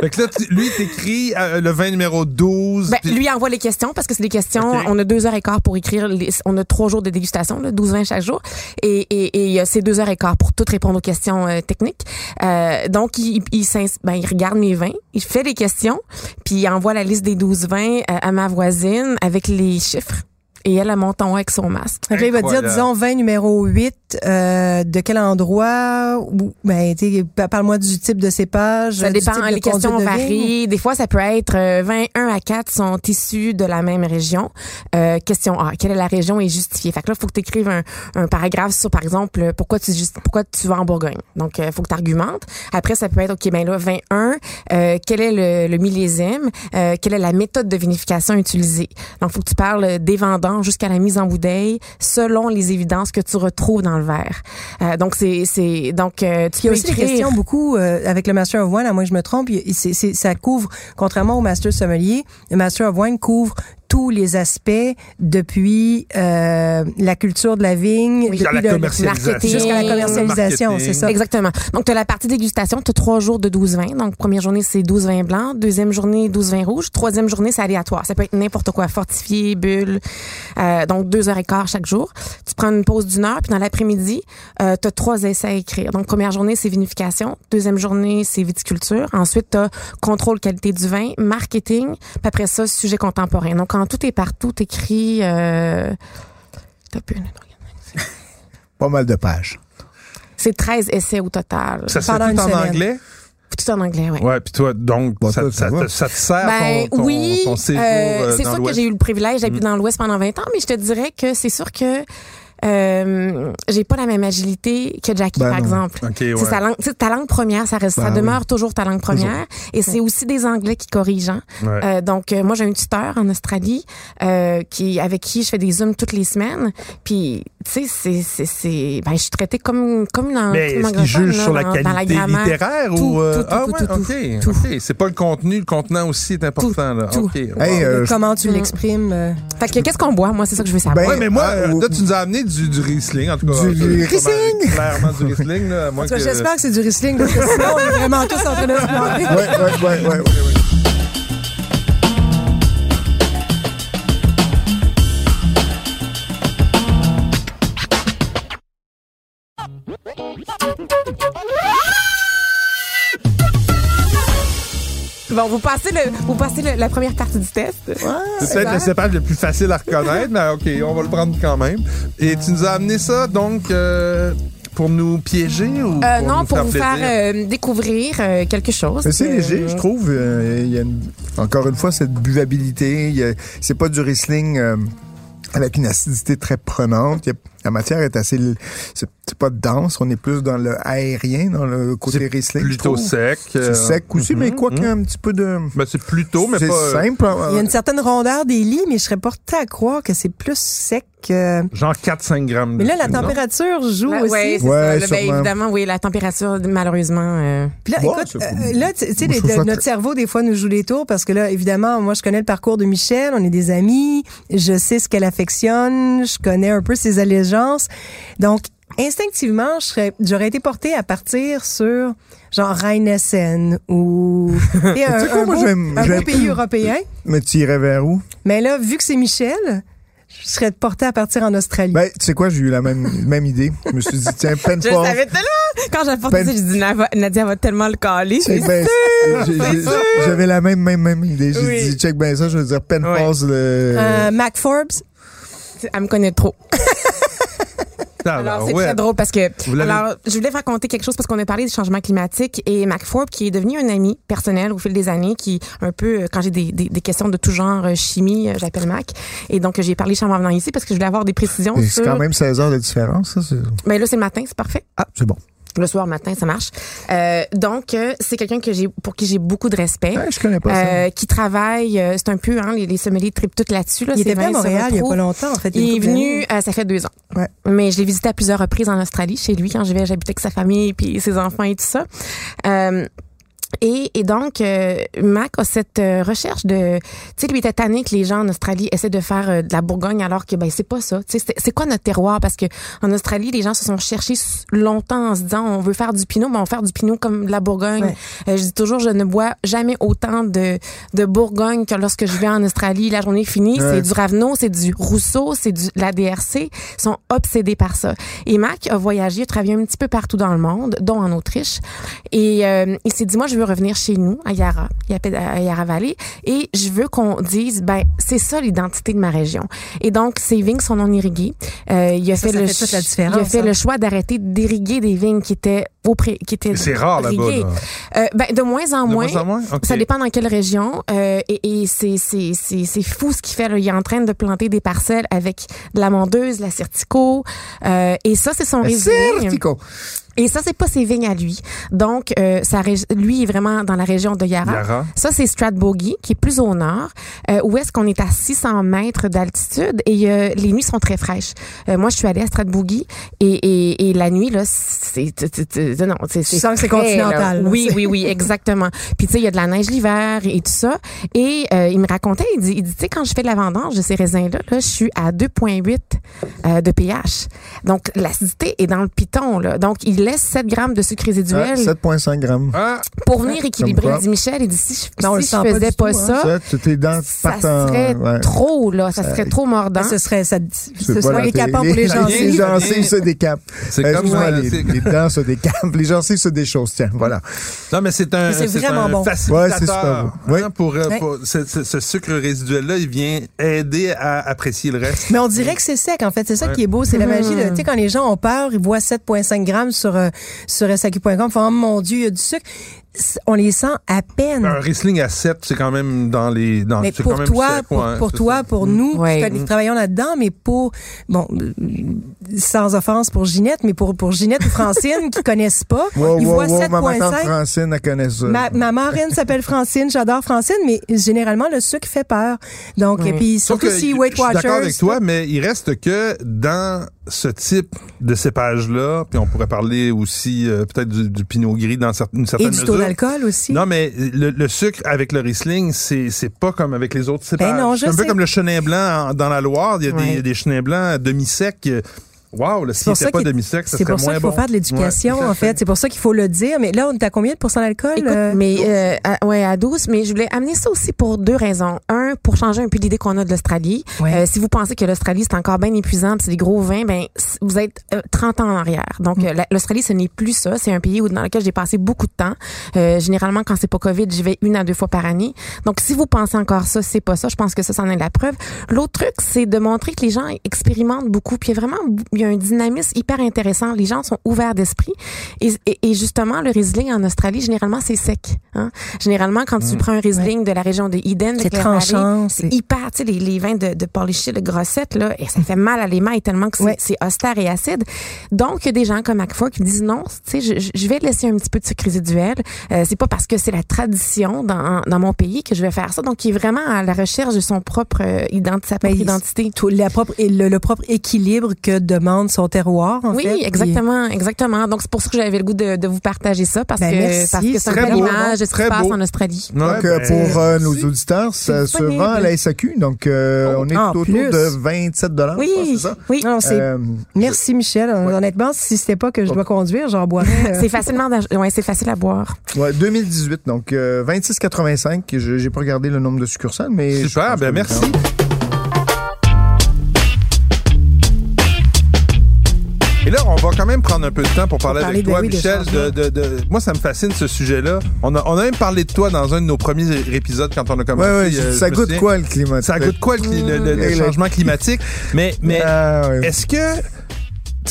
Fait que là, lui, t'écris euh, le vin numéro 12. Ben, puis- lui envoie les questions parce que c'est des questions. On a deux heures et quart pour écrire. les- on a trois jours de dégustation, là, 12 vins chaque jour, et et et il y a ces deux heures et quart pour toutes répondre aux questions euh, techniques. Euh, donc il il, ben, il regarde mes vins, il fait les questions, puis il envoie la liste des 12 vins à, à ma voisine avec les chiffres. Et elle, elle monte en haut avec son masque. Là, il va dire, disons, vin numéro 8, euh, de quel endroit, ou, ben, tu sais, pa- parle-moi du type de cépage. Ça du dépend, type les questions de varient. Des fois, ça peut être euh, 21 à 4 sont issus de la même région. Euh, question A, quelle est la région est justifiée? Fait que là, il faut que tu écrives un, un paragraphe sur, par exemple, euh, pourquoi tu pourquoi tu vas en Bourgogne. Donc, il faut que tu argumentes. Après, ça peut être, OK, ben là, 21, euh, quel est le, le millésime? Euh, quelle est la méthode de vinification utilisée? Donc, il faut que tu parles des jusqu'à la mise en bouteille selon les évidences que tu retrouves dans le verre. Euh, donc, c'est... c'est donc, euh, tu Il y a aussi des questions beaucoup euh, avec le Master of Wine, à moins que je me trompe, c'est- ça couvre, contrairement au Master Sommelier, le Master of Wine couvre tous les aspects depuis euh, la culture de la vigne, Oui. la le- commercialisation. marketing. jusqu'à la commercialisation, c'est ça. Exactement. Donc, tu as la partie dégustation, tu as trois jours de 12 vins. Donc, première journée, c'est 12 vins blancs. Deuxième journée, 12 vins rouges. Troisième journée, c'est aléatoire. Ça peut être n'importe quoi, fortifié, bulle. Euh, donc, deux heures et quart chaque jour. Tu prends une pause d'une heure, puis dans l'après-midi, euh, tu as trois essais à écrire. Donc, première journée, c'est vinification. Deuxième journée, c'est viticulture. Ensuite, tu as contrôle qualité du vin, marketing. Puis après ça, sujet contemporain. Donc, tout est partout, t'écris... Euh... Pas mal de pages. C'est 13 essais au total. Ça se fait tout en anglais? Tout en anglais, oui. Ouais, puis toi, donc, Bon, ça, te- ça te sert Ben ton, ton, oui, ton séjour euh, euh, c'est sûr que j'ai eu le privilège d'habiter dans l'Ouest pendant 20 ans, mais je te dirais que c'est sûr que euh, j'ai pas la même agilité que Jackie, Ben par non. exemple. OK, C'est ouais. sa langue, tu sais, ta langue première, ça, reste, ça Ben oui. demeure toujours ta langue première. Et c'est aussi des Anglais qui corrigent. hein. Ouais. Euh, donc, euh, moi, j'ai un tuteur en Australie euh, qui, avec qui je fais des zooms toutes les semaines. Puis, tu sais, c'est, c'est, c'est, ben, je suis traitée comme, comme une Mais est-ce sur la dans- dans qualité grammaire. littéraire Tout, ou... euh, tout, tout, ah tout, ouais, tout, OK. tout. OK. C'est pas le contenu, le contenant aussi est important, là. Tout. OK. Hey, Wow. euh, je- Comment tu l'exprimes? euh, Fait que qu'est-ce qu'on boit? Moi, c'est ça que je veux savoir. Ben, Ouais, mais moi, ou- là, tu nous as amené du, du Riesling, en tout cas. Du Riesling! Clairement du Riesling, là, cas, que- J'espère que c'est du Riesling, parce que sinon, on est vraiment tous en train de se planter. ouais, ouais, ouais, Bon, vous passez, le, vous passez le- la première partie du test. C'est peut-être le cépage le plus facile à reconnaître, mais OK, on va le prendre quand même. Et tu nous as amené ça, donc, euh, pour nous piéger ou Euh, pour non, nous pour faire vous faire euh, découvrir euh, quelque chose. Mais c'est Euh, léger, je trouve. Euh, il y a une- encore une fois, cette buvabilité. il y a- C'est pas du Riesling euh, avec une acidité très prenante. Il y a- la matière est assez... C'est pas dense. On est plus dans le aérien, dans le côté je plutôt sec. C'est euh, sec aussi, mais mhm, quoi qu'il y mhm. a un petit peu de... Ben, c'est plutôt, mais c'est pas... euh, simple. hein. Il y a une certaine rondeur des lits, mais je serais portée à croire que c'est plus sec que... Genre 4-5 grammes. Mais là, la Non? température joue Ouais, aussi. ouais, c'est Ouais, ça. Là, ben, évidemment, oui, la température, malheureusement. euh, Puis là, Ouais, écoute, euh, là, tu sais, notre très- cerveau, des fois, nous joue des tours parce que là, évidemment, moi, je connais le parcours de Michel, on est des amis, je sais ce qu'elle affectionne, je connais un peu ses allégeances. Donc, instinctivement, je j'aurais été portée à partir sur genre Rheinessen ou un, quoi, un moi, beau, j'aime- un beau j'aime- pays européen. Mais tu irais vers où? Mais là, vu que c'est Michel, je serais portée à partir en Australie. Ben, tu sais quoi, j'ai eu la même, même idée. Je me suis dit, tiens, Je Penfolds. savais tellement. Quand j'ai apporté Ben- ça, j'ai dit, Nadia va tellement le caler. Check ben, J'avais la même, même, même idée. J'ai Oui. dit, check ben ça, je veux dire, Penfolds, le... Euh, Mac Forbes, Elle me connaît trop. Alors, c'est ouais. très drôle parce que. Alors, je voulais vous raconter quelque chose parce qu'on a parlé du changement climatique et Mac Forbes, qui est devenu un ami personnel au fil des années, qui, un peu, euh, quand j'ai des, des, des questions de tout genre, euh, chimie, euh, j'appelle Mac. Et donc, j'ai parlé en venant ici parce que je voulais avoir des précisions sur. C'est quand même 16 heures de différence, ça. c'est- Ben là, c'est le matin, c'est parfait. Ah, c'est bon. Le soir, matin, ça marche. Euh, donc, euh, c'est quelqu'un que j'ai, pour qui j'ai beaucoup de respect. Ouais, je connais pas ça. Euh, qui travaille, euh, c'est un peu, hein, les, les sommeliers tripent tout là-dessus. Là, il était venu à Montréal il y a pas longtemps, en fait. il est venu, euh, ça fait deux ans. Ouais. Mais je l'ai visité à plusieurs reprises en Australie, chez lui, quand je vais, j'habitais avec sa famille, puis ses enfants et tout ça. Et, et donc, euh, Mac a cette euh, recherche de... Tu sais, lui, il était tanné que les gens en Australie essaient de faire euh, de la Bourgogne alors que, ben, c'est pas ça. Tu sais, c'est- quoi notre terroir? Parce que en Australie, les gens se sont cherchés longtemps en se disant, on veut faire du pinot, mais on va faire du pinot comme de la Bourgogne. Ouais. Euh, je dis toujours, je ne bois jamais autant de, de Bourgogne que lorsque je vais en Australie. La journée est finie, Ouais. c'est du Ravenot, c'est du Rousseau, c'est du la DRC. Ils sont obsédés par ça. Et Mac a voyagé, a travaillé un petit peu partout dans le monde, dont en Autriche. Et euh, il s'est dit, moi, je veux revenir chez nous, à Yara, à Yara Valley, et je veux qu'on dise, ben, c'est ça l'identité de ma région. Et donc, ces vignes sont non irriguées. Euh, il a Ça, fait ça le fait toute la ch- différence, Il a fait hein. le choix d'arrêter d'irriguer des vignes qui étaient au pré, qui étaient C'est rare là-bas. là. Euh, ben, de moins en De moins. moins en moins? OK. Ça dépend dans quelle région. Euh, et et c'est, c'est, c'est, c'est fou ce qu'il fait. Là. Il est en train de planter des parcelles avec de la mondeuse, la certico. Euh, et ça, c'est son résumé. Certico. Et ça, c'est pas ses vignes à lui. Donc, euh, sa rég- lui est vraiment dans la région de Yarra. Yarra. Ça, c'est Stratbogie, qui est plus au nord, euh, où est-ce qu'on est à 600 mètres d'altitude et euh, les nuits sont très fraîches. Euh, moi, je suis allée à Stratbogie et, et, et la nuit, là, c'est... Non, c'est... Tu sens que c'est continental, là. Oui, oui, oui, exactement. Puis, tu sais, il y a de la neige l'hiver et tout ça. Et euh, il me racontait, il dit, il dit tu sais, quand je fais de la vendange de ces raisins-là, là, je suis à 2,8 euh, de pH. Donc, l'acidité est dans le piton, là. Donc, il laisse 7 grammes de sucre Ah, résiduel 7,5 grammes. Ah, pour venir équilibrer. Il dit, Michel, il dit, si je, Non, si je faisais pas, tout, hein. ça, Ça, ça serait ouais. trop, là. Ça serait trop mordant. Ce serait, ça, C'est ce pas serait la- handicapant pour les gens. les- gencives se décapent. C'est Euh, comme ça, les, dents se décapent. Les gencives se déchaussent. Tiens, voilà. Non, mais c'est un, Mais c'est vraiment un bon. facilitateur. Ouais, c'est super bon. Oui. hein, pour, ce, ce- ce sucre résiduel-là, il vient aider à apprécier le reste. Mais on dirait que c'est sec, en fait. C'est ça qui est beau. C'est la magie. de- Tu sais, quand les gens ont peur, ils voient 7,5 grammes sur, euh, sur SAQ.com. Font, oh mon Dieu, il y a du sucre. on les sent à peine. Un Riesling à 7, c'est quand même dans les. Dans, mais pour quand même toi, sec, pour, ouais, pour c'est toi, ça. pour Mm. nous, qui, travaillons là-dedans, mais pour bon, euh, sans offense pour Ginette, mais pour pour Ginette ou Francine qui connaissent pas, Wow, ils wow, voient wow, ma tante 7.5. Francine, elle connaît ça. Ma, ma marraine s'appelle Francine, j'adore Francine, mais généralement le sucre fait peur. Donc, Oui. et puis Sauf surtout que si je Weight suis d'accord Watchers. avec toi, mais il reste que dans ce type de cépage-là, puis on pourrait parler aussi euh, peut-être du, du pinot gris dans une Et certaine du taux mesure. d'alcool aussi. Non, mais le, le sucre avec le Riesling, c'est c'est pas comme avec les autres cépages. Ben non, je c'est un peu comme le chenin blanc en- dans la Loire. Il y a Ouais. des, des chenins blancs demi-secs. Euh, Wow, là, s'il n'était pas ça C'est serait pour ça moins qu'il faut bon. faire de l'éducation, Ouais, en fait. C'est pour ça qu'il faut le dire. Mais là, on est à combien de pourcents d'alcool? Euh? mais euh, à, ouais, à 12, mais je voulais amener ça aussi pour deux raisons. Un, pour changer un peu l'idée qu'on a de l'Australie. Ouais. Euh, si vous pensez que l'Australie, c'est encore bien épuisant, puis c'est des gros vins, ben vous êtes euh, 30 ans en arrière. Donc, Mm. euh, la- l'Australie, ce n'est plus ça. C'est un pays où, dans lequel j'ai passé beaucoup de temps. Euh, généralement, quand c'est pas COVID, j'y vais une à deux fois par année. Donc, si vous pensez encore ça, c'est pas ça. Je pense que ça, c'en est la preuve. L'autre truc, c'est de montrer que les gens expérimentent beaucoup. Puis, il y a vraiment, il y a un dynamisme hyper intéressant. Les gens sont ouverts d'esprit. Et, et, et justement, le Riesling en Australie, généralement, c'est sec. Hein? Généralement, quand tu prends un Riesling de la région de Eden, de C'est tranchant, c'est hyper, tu sais, les, les vins de, de de Grossette, là, et ça fait mal à l'émail tellement que c'est Ouais. austère et acide. Donc, il y a des gens comme McFord qui disent non, tu sais, je, je- vais laisser un petit peu de sucre résiduel. Euh, c'est pas parce que c'est la tradition dans, dans mon pays que je vais faire ça. Donc, il est vraiment à la recherche de son propre euh, identi- sa propre Ben, identité. Tout la propre, le, le propre équilibre que demande son terroir, en Oui, fait. exactement, exactement. Donc, c'est pour ça que j'avais le goût de, de vous partager ça parce Ben, que merci, parce que c'est une belle image de ce qui se passe en Australie. Ouais, Donc, ben, pour euh, nos auditeurs, ça se disponible. vend à la SAQ. Donc, euh, on est autour plus. de 27 dollars. Oui, c'est ça? oui. Non, Euh, Merci, Michel. Honnêtement, si c'était pas que je dois conduire, j'en boirais. C'est facilement, ouais, c'est facile à boire. ouais, 2018, donc euh, 26,85. Je J'ai pas regardé le nombre de succursales, mais... je Super, ben merci. Et là, on va quand même prendre un peu de temps pour parler, parler avec de- toi, Michel. De, de, de- moi, ça me fascine ce sujet-là. On a, on a même parlé de toi dans un de nos premiers épisodes quand on a commencé. Ouais, ouais, euh, ça goûte quoi le climat? Ça goûte quoi le, le- le- le- changement climatique? Mais, mais Ah, ouais. est-ce que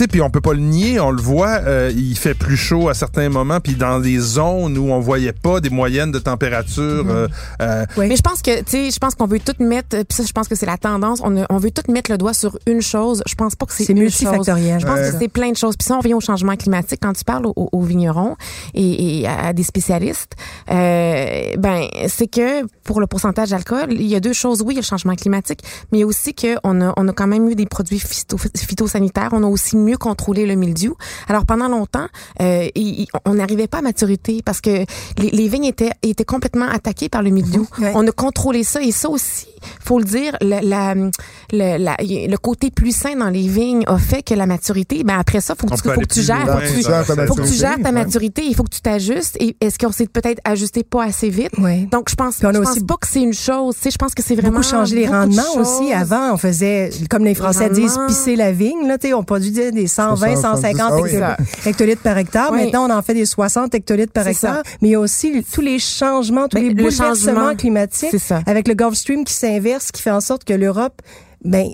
sais, puis on peut pas le nier, on le voit, euh, il fait plus chaud à certains moments, puis dans des zones où on voyait pas des moyennes de température. Mm-hmm. euh, euh, Oui. Mais je pense que, tu sais, je pense qu'on veut tout mettre, puis ça, je pense que c'est la tendance, on, veut tout mettre le doigt sur une chose. Je pense pas que c'est C'est une multifactoriel. Je pense Ouais. que c'est plein de choses. Puis ça, on revient au changement climatique. Quand tu parles aux, aux- vignerons et, et à, des spécialistes, euh, ben, c'est que pour le pourcentage d'alcool, il y a deux choses. Oui, il y a le changement climatique, mais il y a aussi que on a, on a quand même eu des produits phyto- phytosanitaires. On a aussi mieux contrôlé le mildiou. Alors pendant longtemps, euh, il- il- on n'arrivait pas à maturité parce que les, les vignes étaient, étaient complètement attaquées par le mildiou. Ouais. On a contrôlé ça et ça aussi, faut le dire, la, la, le, la- le côté plus sain dans les vignes a fait que la maturité, ben après ça, faut que, tu, faut que tu gères, loin, faut que tu, gères ta faut que tu maturité, gères ta ouais. maturité, il faut que tu t'ajustes. Et est-ce qu'on s'est peut-être ajusté pas assez vite? Oui. Donc je pense, Puis on a je aussi pense pas que c'est une chose. Tu sais, je pense que c'est vraiment beaucoup changé les rendements aussi. Avant, on faisait, comme les Français disent, pisser la vigne. Là, on produisait des 120, 150 Ah oui. hecto- hectolitres par hectare. Oui. Maintenant, on en fait des 60 hectolitres par hectare. ça. Mais il y a aussi tous les changements, tous Ben, les le bouleversements climatiques avec le Gulf Stream qui s'inverse, qui fait en sorte que l'Europe ben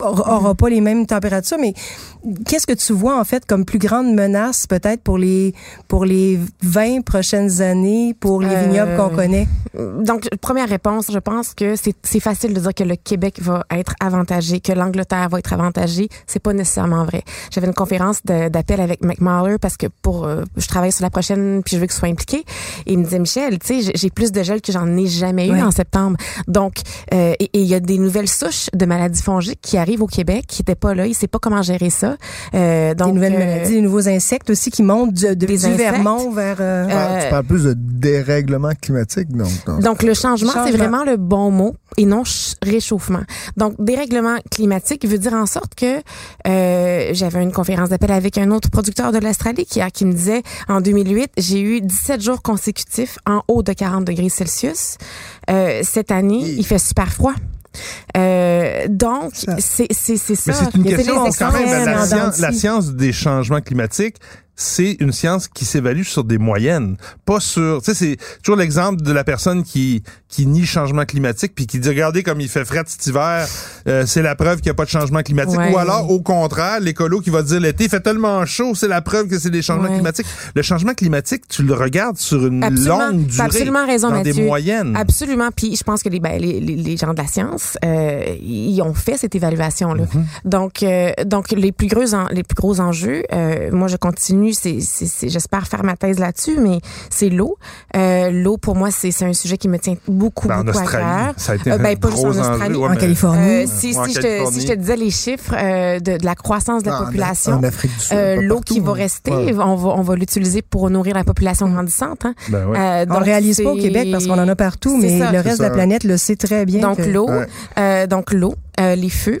aura pas les mêmes températures mais qu'est-ce que tu vois en fait comme plus grande menace peut-être pour les pour les 20 prochaines années pour les Euh, vignobles qu'on connaît? Donc, première réponse, je pense que c'est c'est facile de dire que le Québec va être avantagé, que l'Angleterre va être avantagée. C'est pas nécessairement vrai. J'avais une conférence d'appel avec McMahler parce que pour euh, je travaille sur la prochaine puis je veux qu'il soit impliqué. Et il me disait Michel, tu sais, j'ai- plus de gel que j'en ai jamais eu Ouais. en septembre. Donc, euh, et il y a des nouvelles souches de maladies fongiques qui arrivent au Québec, qui étaient pas là. Il sait pas comment gérer ça. Euh, donc, des nouvelles euh, maladies, des nouveaux insectes aussi qui montent de, Des du insectes. Vermont vers euh, Tu parles- euh, tu parles plus de dérèglement climatique, donc. Donc, le changement, c'est vraiment le bon mot et non ch- réchauffement. Donc, dérèglement climatique veut dire en sorte que euh, j'avais une conférence d'appel avec un autre producteur de l'Australie qui, qui me disait, en 2008, j'ai eu 17 jours consécutifs en haut de 40 degrés Celsius. Euh, cette année, il fait super froid. Euh, donc, c'est c'est c'est ça. Mais c'est une question quand même. La, science, la science des changements climatiques, c'est une science qui s'évalue sur des moyennes, pas sur, tu sais, c'est toujours l'exemple de la personne qui qui nie changement climatique puis qui dit regardez comme il fait frais cet hiver, euh, c'est la preuve qu'il n'y a pas de changement climatique. Ouais. Ou alors au contraire, l'écolo qui va dire l'été fait tellement chaud, c'est la preuve que c'est des changements Ouais. climatiques. Le changement climatique, tu le regardes sur une Absolument. longue durée, absolument raison, dans Mathieu. des moyennes. Absolument. Puis je pense que les, ben, les, les, gens de la science, euh, ils ont fait cette évaluation-là. Mm-hmm. Donc, euh, donc les plus gros, en- les plus gros enjeux, euh, moi je continue, c'est, c'est, c'est- j'espère faire ma thèse là-dessus, mais c'est l'eau. Euh, l'eau pour moi c'est, c'est un sujet qui me tient beaucoup, Ben, en beaucoup à cœur. ça a été Euh, un ben, pas juste en enjeu. Australie. Ouais, En Californie. Euh, si, En si, je te, Californie. si je te disais les chiffres euh, de, de la croissance de la En- population, En Afrique du Sud. euh, pas l'eau partout, qui va hein. rester, Ouais. on va, on va l'utiliser pour nourrir la population grandissante. Hein. Ben ouais. Euh, On donc, le réalise pas au Québec parce qu'on en a partout, mais ça. le reste de la planète le sait très bien. Donc que- l'eau, Ouais. euh, donc l'eau, les feux,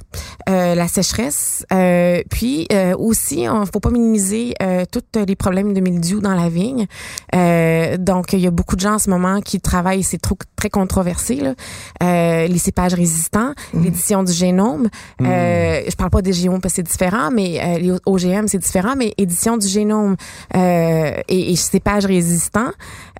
euh, la sécheresse, euh, puis euh, aussi, on faut pas minimiser euh, tous les problèmes de mildiou dans la vigne. Euh, donc il y a beaucoup de gens en ce moment qui travaillent, c'est très controversé là, euh, les cépages résistants, l'édition du génome. Euh, je parle pas des génomes parce que c'est différent, mais euh, les OGM c'est différent, mais édition du génome euh, et, et cépages résistants.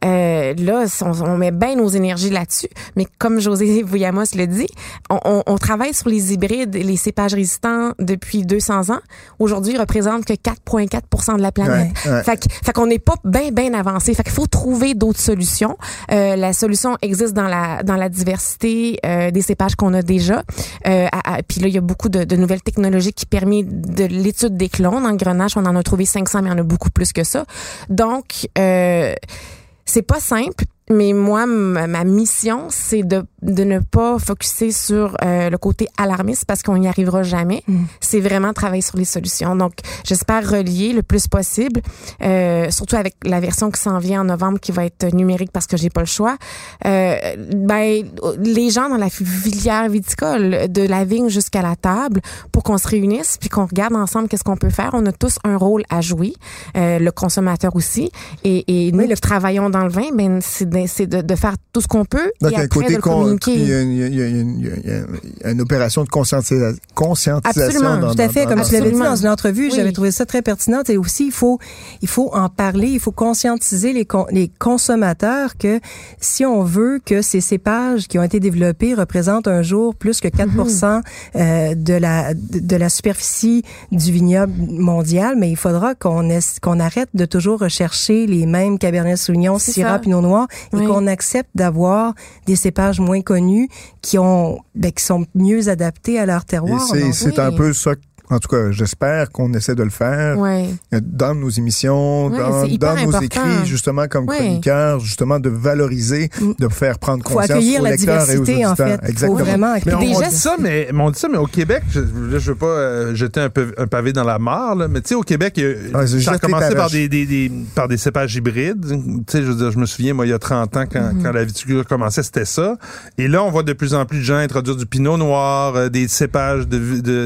Euh, là, on, on met bien nos énergies là-dessus. Mais comme José Vouillamos le dit, on, on- on travaille sur les hybrides et les cépages résistants depuis 200 ans. Aujourd'hui, représentent que 4,4 de la planète. Ouais, ouais. Fait, qu'on n'est pas bien, bien avancé. Fait qu'il faut trouver d'autres solutions. Euh, la solution existe dans la, dans la diversité euh, des cépages qu'on a déjà. Euh, à- à- Puis là, il y a beaucoup de, de nouvelles technologies qui permettent de l'étude des clones. En Grenache, on en a trouvé 500, mais il y en a beaucoup plus que ça. Donc, c'est pas simple, mais moi, ma, mission, c'est de, de ne pas focuser sur euh, le côté alarmiste parce qu'on n'y arrivera jamais. C'est vraiment travailler sur les solutions. Donc, j'espère relier le plus possible, euh, surtout avec la version qui s'en vient en novembre qui va être numérique parce que j'ai pas le choix. Euh, ben, les gens dans la filière viticole, de la vigne jusqu'à la table, pour qu'on se réunisse puis qu'on regarde ensemble qu'est-ce qu'on peut faire. On a tous un rôle à jouer, euh, le consommateur aussi. Et, et nous qui travaillons dans le vin, ben c'est c'est de, de faire tout ce qu'on peut Donc, et il y a un après côté de le con- communiquer. il y a une, il y a- une- il y a- une opération de conscientisa- conscientisation. Absolument, dans- Tout à dans- fait, dans- comme dans- tu l'avais dit dans une entrevue, Oui. j'avais trouvé ça très pertinent. Et aussi, il faut, il faut en parler, il faut conscientiser les, con- les consommateurs que si on veut que ces cépages qui ont été développés représentent un jour plus que 4 Mhm. euh, de la de, de la superficie du vignoble mondial, mais il faudra qu'on qu'on arrête de toujours rechercher les mêmes Cabernet Sauvignon, Syrah. Pinot Noir, et Oui. qu'on accepte d'avoir des cépages moins connus qui ont ben, qui sont mieux adaptés à leur terroir. c'est Donc, c'est oui. un peu ça, en tout cas, j'espère qu'on essaie de le faire Ouais. dans nos émissions, Ouais, dans, nos important. écrits, justement, comme Ouais. chroniqueurs, justement, de valoriser, Mm. de faire prendre faut conscience accueillir aux la lecteurs et aux diversité, en auditeurs. fait. Faut Exactement. vraiment Mais on, on dit ça, mais, mais on dit ça, mais au Québec, je, là, je veux pas euh, jeter un, peu, un pavé dans la mare, là, mais tu sais, au Québec, Ah, ça a commencé par des, des, des- par des cépages hybrides. Tu sais, je veux dire, je me souviens, moi, il y a 30 ans, quand, Mm-hmm. quand la viticulture commençait, c'était ça. Et là, on voit de plus en plus de gens introduire du pinot noir, euh, des cépages de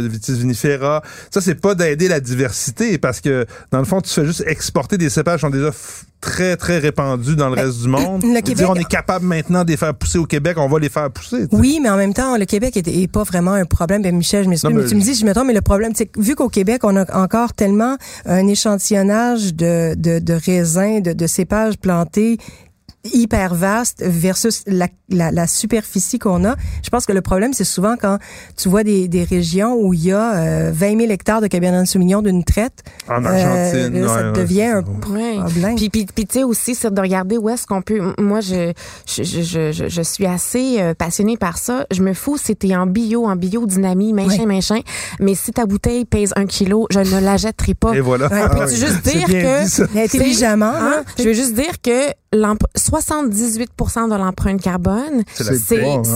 vitis vinifera. Ça, c'est pas d'aider la diversité, parce que, dans le fond, tu fais juste exporter des cépages qui sont déjà très, très répandus dans le reste du monde. le Québec- dire, on est capable maintenant de les faire pousser au Québec, on va les faire pousser. Oui, mais en même temps, le Québec est, est pas vraiment un problème. Ben, Michel, je m'excuse, mais, mais- tu me dis, je me trompe, mais le problème, c'est vu qu'au Québec, on a encore tellement un échantillonnage de, de, de raisins, de, de cépages plantés hyper vaste versus la, la, la superficie qu'on a. Je pense que le problème, c'est souvent quand tu vois des, des régions où il y a euh, 20 000 hectares de Cabernet Sauvignon d'une traite. En Euh, Argentine, là, ça ouais, devient un. Ouais. problème. Puis, puis, puis tu sais aussi, c'est de regarder où est-ce qu'on peut. Moi, je, je, je, je, je suis assez euh, passionnée par ça. Je me fous si t'es en bio, en biodynamie, machin, Ouais. machin. Mais si ta bouteille pèse un kilo, je ne la jetterai pas. Et voilà. Ouais. Ah Peux-tu oui. juste dire que- dit, intelligemment, Hein? hein, Je veux juste dire que 78% de l'empreinte carbone, C'est la-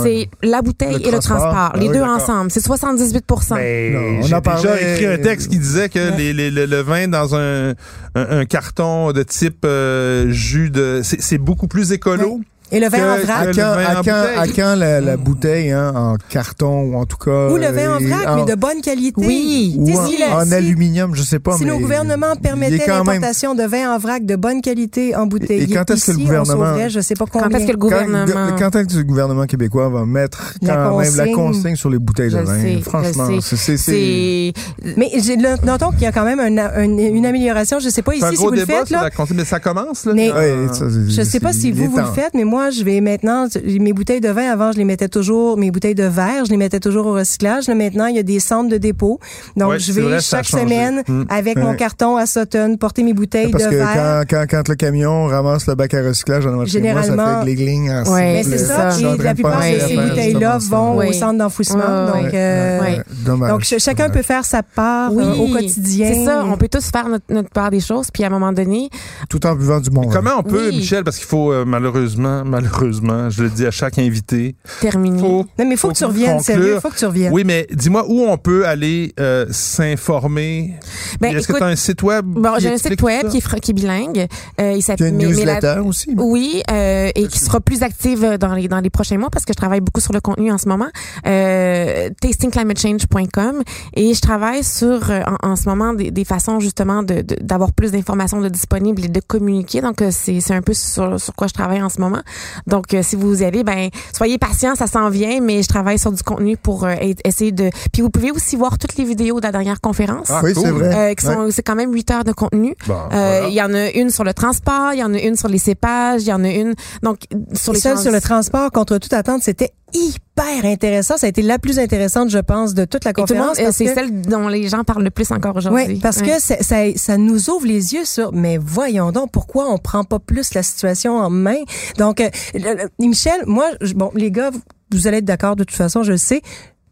ouais. la bouteille Le et le transport. Ah les oui, deux ensemble. C'est 78 Mais Non, on j'ai en déjà écrit un texte qui disait que les, les- le, le vin dans un, un, un carton de type euh, jus de... C'est c'est beaucoup plus écolo Et le vin en Que- vrac? À le quand, vin à en quand, à bouteille. quand la, la bouteille hein, en carton ou en tout cas Ou le vin en euh, vrac, en- mais de bonne qualité. Oui. ou en, si le- en aluminium, je sais pas. Si mais nos gouvernements il est permettaient quand même- l'importation de vin en vrac de bonne qualité en bouteille, Et quand est-ce que le ici, gouvernement- sauverait, je sais pas combien. Quand est-ce que le gouvernement... quand est-ce que le gouvernement québécois va mettre La quand même la consigne. sur les bouteilles Je de vin? sais, je Franchement, sais. c'est- c'est- c'est... C'est... Mais notons qu'il y a quand même un- un- une amélioration. Je sais pas ici si vous le débat faites là. la consigne, mais ça commence, là. Je sais pas si vous, vous le faites, mais moi, je vais maintenant, mes bouteilles de vin, avant, je les mettais toujours, mes bouteilles de verre, je les mettais toujours au recyclage. Là, maintenant, il y a des centres de dépôt. Donc, Ouais, je vais vrai, chaque semaine, Mm. avec Ouais. mon carton à Sutton, porter mes bouteilles Parce de que verre. quand, quand, quand le camion ramasse le bac à recyclage en chez moi, ça Généralement- fait en Ouais, Mais c'est ça. Et la plupart de ces bouteilles-là vont Oui. au centre d'enfouissement. Donc, euh, donc, ch- chacun peut faire sa part Oui, euh, au quotidien. C'est ça, on peut tous faire notre, notre part des choses, puis à un moment donné, Tout en buvant du bon vin. Comment on peut. Michel, parce qu'il faut euh, malheureusement, malheureusement, je le dis à chaque invité, terminer. faut Non, mais il faut que tu reviennes, conclure. sérieux, il faut que tu reviennes. Oui, mais dis-moi où on peut aller euh, s'informer. Ben, Est-ce que écoute, tu as un site web? Bon, j'ai un site web qui est, qui est bilingue. Euh, il s'appelle une mais la- newsletter aussi. mais- Oui, euh, et qui sera plus active dans les dans les prochains mois parce que je travaille beaucoup sur le contenu en ce moment. Euh, tastingclimatechange.com et je travaille sur en, en ce moment des, des façons justement de de- d'avoir plus d'informations de disponibles et de communiquer. Donc c'est c'est un peu sur sur quoi je travaille en ce moment. Donc euh, si vous y allez, ben soyez patients, ça s'en vient, mais je travaille sur du contenu pour euh, essayer de. Puis vous pouvez aussi voir toutes les vidéos de la dernière conférence. Ah, oui, c'est vrai. Euh, qui sont, c'est quand même 8 heures de contenu. Bon, Euh, voilà. Il y en a une sur le transport, il y en a une sur les cépages, il y en a une donc sur les Seul trans- sur le transport, contre toute attente, c'était hyper intéressant. Ça a été la plus intéressante, je pense, de toute la conférence. c'est que- celle dont les gens parlent le plus encore aujourd'hui. Oui, parce que ça, ça nous ouvre les yeux sur, mais voyons donc, pourquoi on prend pas plus la situation en main? Donc, euh, Michel, moi, je- bon, les gars, vous, vous allez être d'accord de toute façon, je le sais.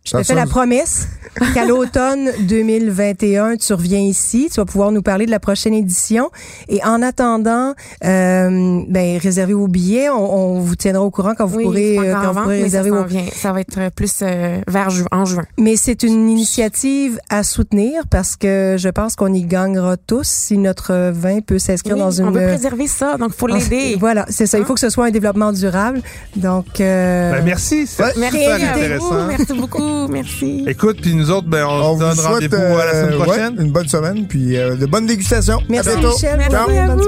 Je te Ça fais la promesse qu'à l'automne 2021, tu reviens ici, tu vas pouvoir nous parler de la prochaine édition. Et en attendant, euh, ben, réservez vos billets. On, on vous tiendra au courant quand vous oui, pourrez, euh, quand en vous vente, pourrez ça réserver s'en vos vient. Ça va être plus euh, vers ju- en juin. mais c'est une initiative à soutenir parce que je pense qu'on y gagnera tous si notre vin peut s'inscrire Oui, dans une. on veut préserver ça, donc faut Ah, l'aider. Voilà, c'est ça. Il faut que ce soit un développement durable. Donc, euh, Ben, merci, Ouais. Merci super à vous, intéressant. merci beaucoup, merci. Écoute, puis nous autres, ben, on, On se donne rendez-vous à la semaine euh, prochaine. ouais, une bonne semaine, puis euh, de bonnes dégustations. merci à bientôt. Michel. Merci Bonne- à vous.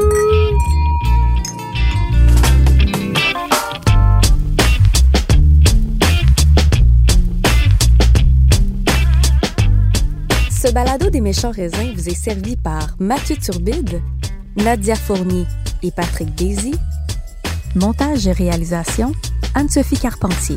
Ce balado des méchants raisins vous est servi par Mathieu Turbide, Nadia Fournier et Patrick Daisy. Montage et réalisation, Anne-Sophie Carpentier.